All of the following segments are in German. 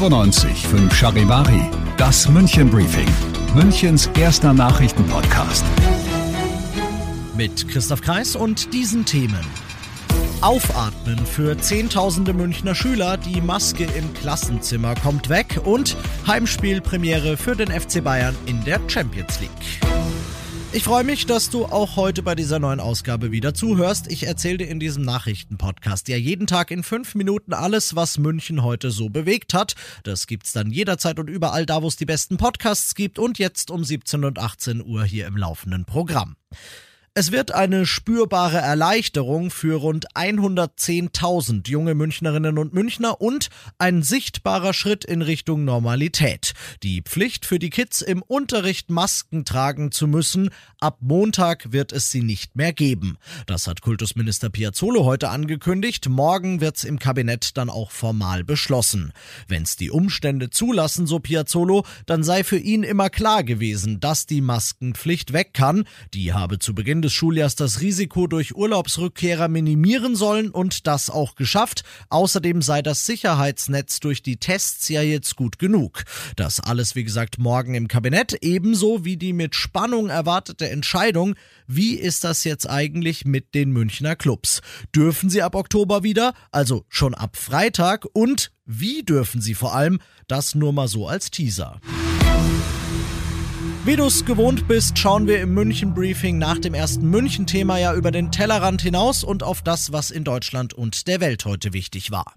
95 5 Charivari, das München Briefing, Münchens erster Nachrichtenpodcast. Mit Christoph Kreis und diesen Themen. Aufatmen für Zehntausende Münchner Schüler, die Maske im Klassenzimmer kommt weg und Heimspielpremiere für den FC Bayern in der Champions League. Ich freue mich, dass du auch heute bei dieser neuen Ausgabe wieder zuhörst. Ich erzähle dir in diesem Nachrichtenpodcast ja jeden Tag in fünf Minuten alles, was München heute so bewegt hat. Das gibt's dann jederzeit und überall da, wo es die besten Podcasts gibt und jetzt um 17 und 18 Uhr hier im laufenden Programm. Es wird eine spürbare Erleichterung für rund 110.000 junge Münchnerinnen und Münchner und ein sichtbarer Schritt in Richtung Normalität. Die Pflicht für die Kids im Unterricht Masken tragen zu müssen, ab Montag wird es sie nicht mehr geben. Das hat Kultusminister Piazzolo heute angekündigt. Morgen wird's im Kabinett dann auch formal beschlossen. Wenn's die Umstände zulassen, so Piazzolo, dann sei für ihn immer klar gewesen, dass die Maskenpflicht weg kann. Die habe zu Beginn des Schuljahrs das Risiko durch Urlaubsrückkehrer minimieren sollen und das auch geschafft. Außerdem sei das Sicherheitsnetz durch die Tests ja jetzt gut genug. Das alles, wie gesagt, morgen im Kabinett, ebenso wie die mit Spannung erwartete Entscheidung, wie ist das jetzt eigentlich mit den Münchner Clubs? Dürfen sie ab Oktober wieder, also schon ab Freitag und wie dürfen sie vor allem? Das nur mal so als Teaser. Wie du es gewohnt bist, schauen wir im München-Briefing nach dem ersten München-Thema ja über den Tellerrand hinaus und auf das, was in Deutschland und der Welt heute wichtig war.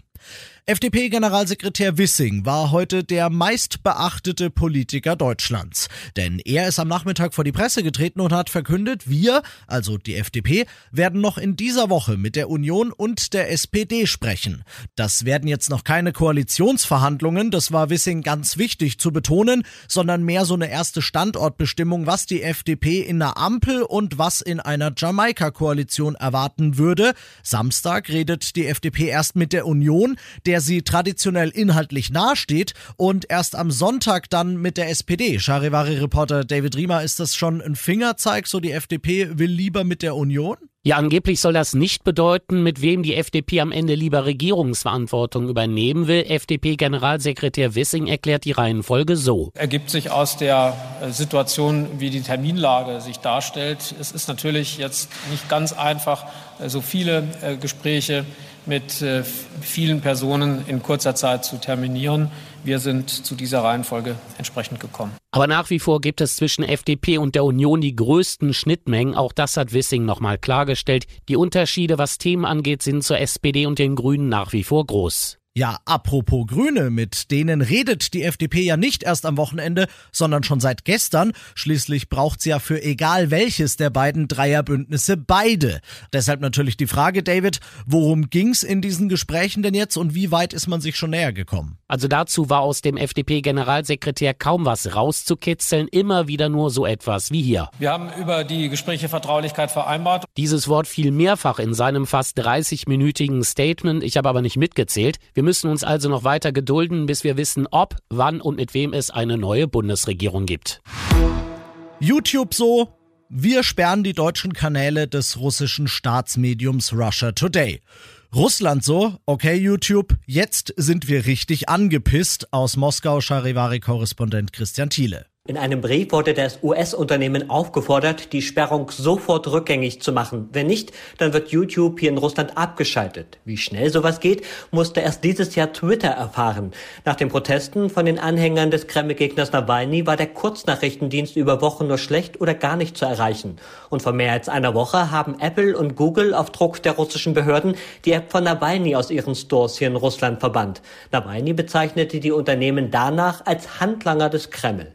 FDP-Generalsekretär Wissing war heute der meistbeachtete Politiker Deutschlands. Denn er ist am Nachmittag vor die Presse getreten und hat verkündet, wir, also die FDP, werden noch in dieser Woche mit der Union und der SPD sprechen. Das werden jetzt noch keine Koalitionsverhandlungen, das war Wissing ganz wichtig zu betonen, sondern mehr so eine erste Standortbestimmung, was die FDP in einer Ampel und was in einer Jamaika-Koalition erwarten würde. Samstag redet die FDP erst mit der Union, der der sie traditionell inhaltlich nahesteht und erst am Sonntag dann mit der SPD. Charivari-Reporter David Riemer, ist das schon ein Fingerzeig, so die FDP will lieber mit der Union? Ja, angeblich soll das nicht bedeuten, mit wem die FDP am Ende lieber Regierungsverantwortung übernehmen will. FDP-Generalsekretär Wissing erklärt die Reihenfolge so. Ergibt sich aus der äh, Situation, wie die Terminlage sich darstellt. Es ist natürlich jetzt nicht ganz einfach, äh, so viele äh, Gespräche mit äh, vielen Personen in kurzer Zeit zu terminieren. Wir sind zu dieser Reihenfolge entsprechend gekommen. Aber nach wie vor gibt es zwischen FDP und der Union die größten Schnittmengen. Auch das hat Wissing nochmal klargestellt. Die Unterschiede, was Themen angeht, sind zur SPD und den Grünen nach wie vor groß. Ja, apropos Grüne, mit denen redet die FDP ja nicht erst am Wochenende, sondern schon seit gestern. Schließlich braucht sie ja für egal welches der beiden Dreierbündnisse beide. Deshalb natürlich die Frage, David, worum ging's in diesen Gesprächen denn jetzt und wie weit ist man sich schon näher gekommen? Also dazu war aus dem FDP-Generalsekretär kaum was rauszukitzeln, immer wieder nur so etwas wie hier. Wir haben über die Gespräche Vertraulichkeit vereinbart. Dieses Wort fiel mehrfach in seinem fast 30-minütigen Statement, ich habe aber nicht mitgezählt. Wir müssen uns also noch weiter gedulden, bis wir wissen, ob, wann und mit wem es eine neue Bundesregierung gibt. YouTube so, wir sperren die deutschen Kanäle des russischen Staatsmediums Russia Today. Russland so, okay YouTube, jetzt sind wir richtig angepisst. Aus Moskau Charivari-Korrespondent Christian Thiele. In einem Brief wurde das US-Unternehmen aufgefordert, die Sperrung sofort rückgängig zu machen. Wenn nicht, dann wird YouTube hier in Russland abgeschaltet. Wie schnell sowas geht, musste erst dieses Jahr Twitter erfahren. Nach den Protesten von den Anhängern des Kreml-Gegners Nawalny war der Kurznachrichtendienst über Wochen nur schlecht oder gar nicht zu erreichen. Und vor mehr als einer Woche haben Apple und Google auf Druck der russischen Behörden die App von Nawalny aus ihren Stores hier in Russland verbannt. Nawalny bezeichnete die Unternehmen danach als Handlanger des Kreml.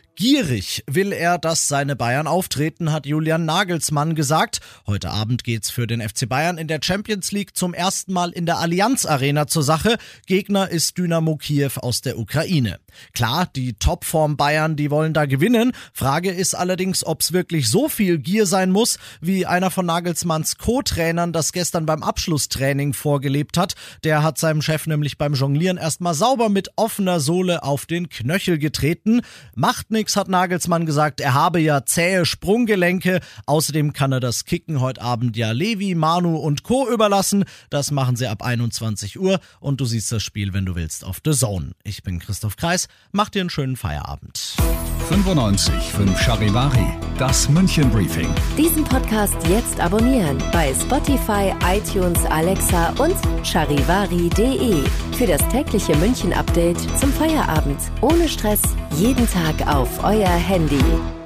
Gierig will er, dass seine Bayern auftreten, hat Julian Nagelsmann gesagt. Heute Abend geht's für den FC Bayern in der Champions League zum ersten Mal in der Allianz Arena zur Sache. Gegner ist Dynamo Kiew aus der Ukraine. Klar, die Topform Bayern, die wollen da gewinnen. Frage ist allerdings, ob's wirklich so viel Gier sein muss, wie einer von Nagelsmanns Co-Trainern das gestern beim Abschlusstraining vorgelebt hat. Der hat seinem Chef nämlich beim Jonglieren erstmal sauber mit offener Sohle auf den Knöchel getreten. Macht nix Felix hat Nagelsmann gesagt, er habe ja zähe Sprunggelenke. Außerdem kann er das Kicken heute Abend ja Levi, Manu und Co. überlassen. Das machen sie ab 21 Uhr und du siehst das Spiel, wenn du willst, auf The Zone. Ich bin Christoph Kreis. Mach dir einen schönen Feierabend. 95 5 Charivari, das München Briefing. Diesen Podcast jetzt abonnieren bei Spotify, iTunes, Alexa und charivari.de. Für das tägliche München Update zum Feierabend. Ohne Stress, jeden Tag auf euer Handy.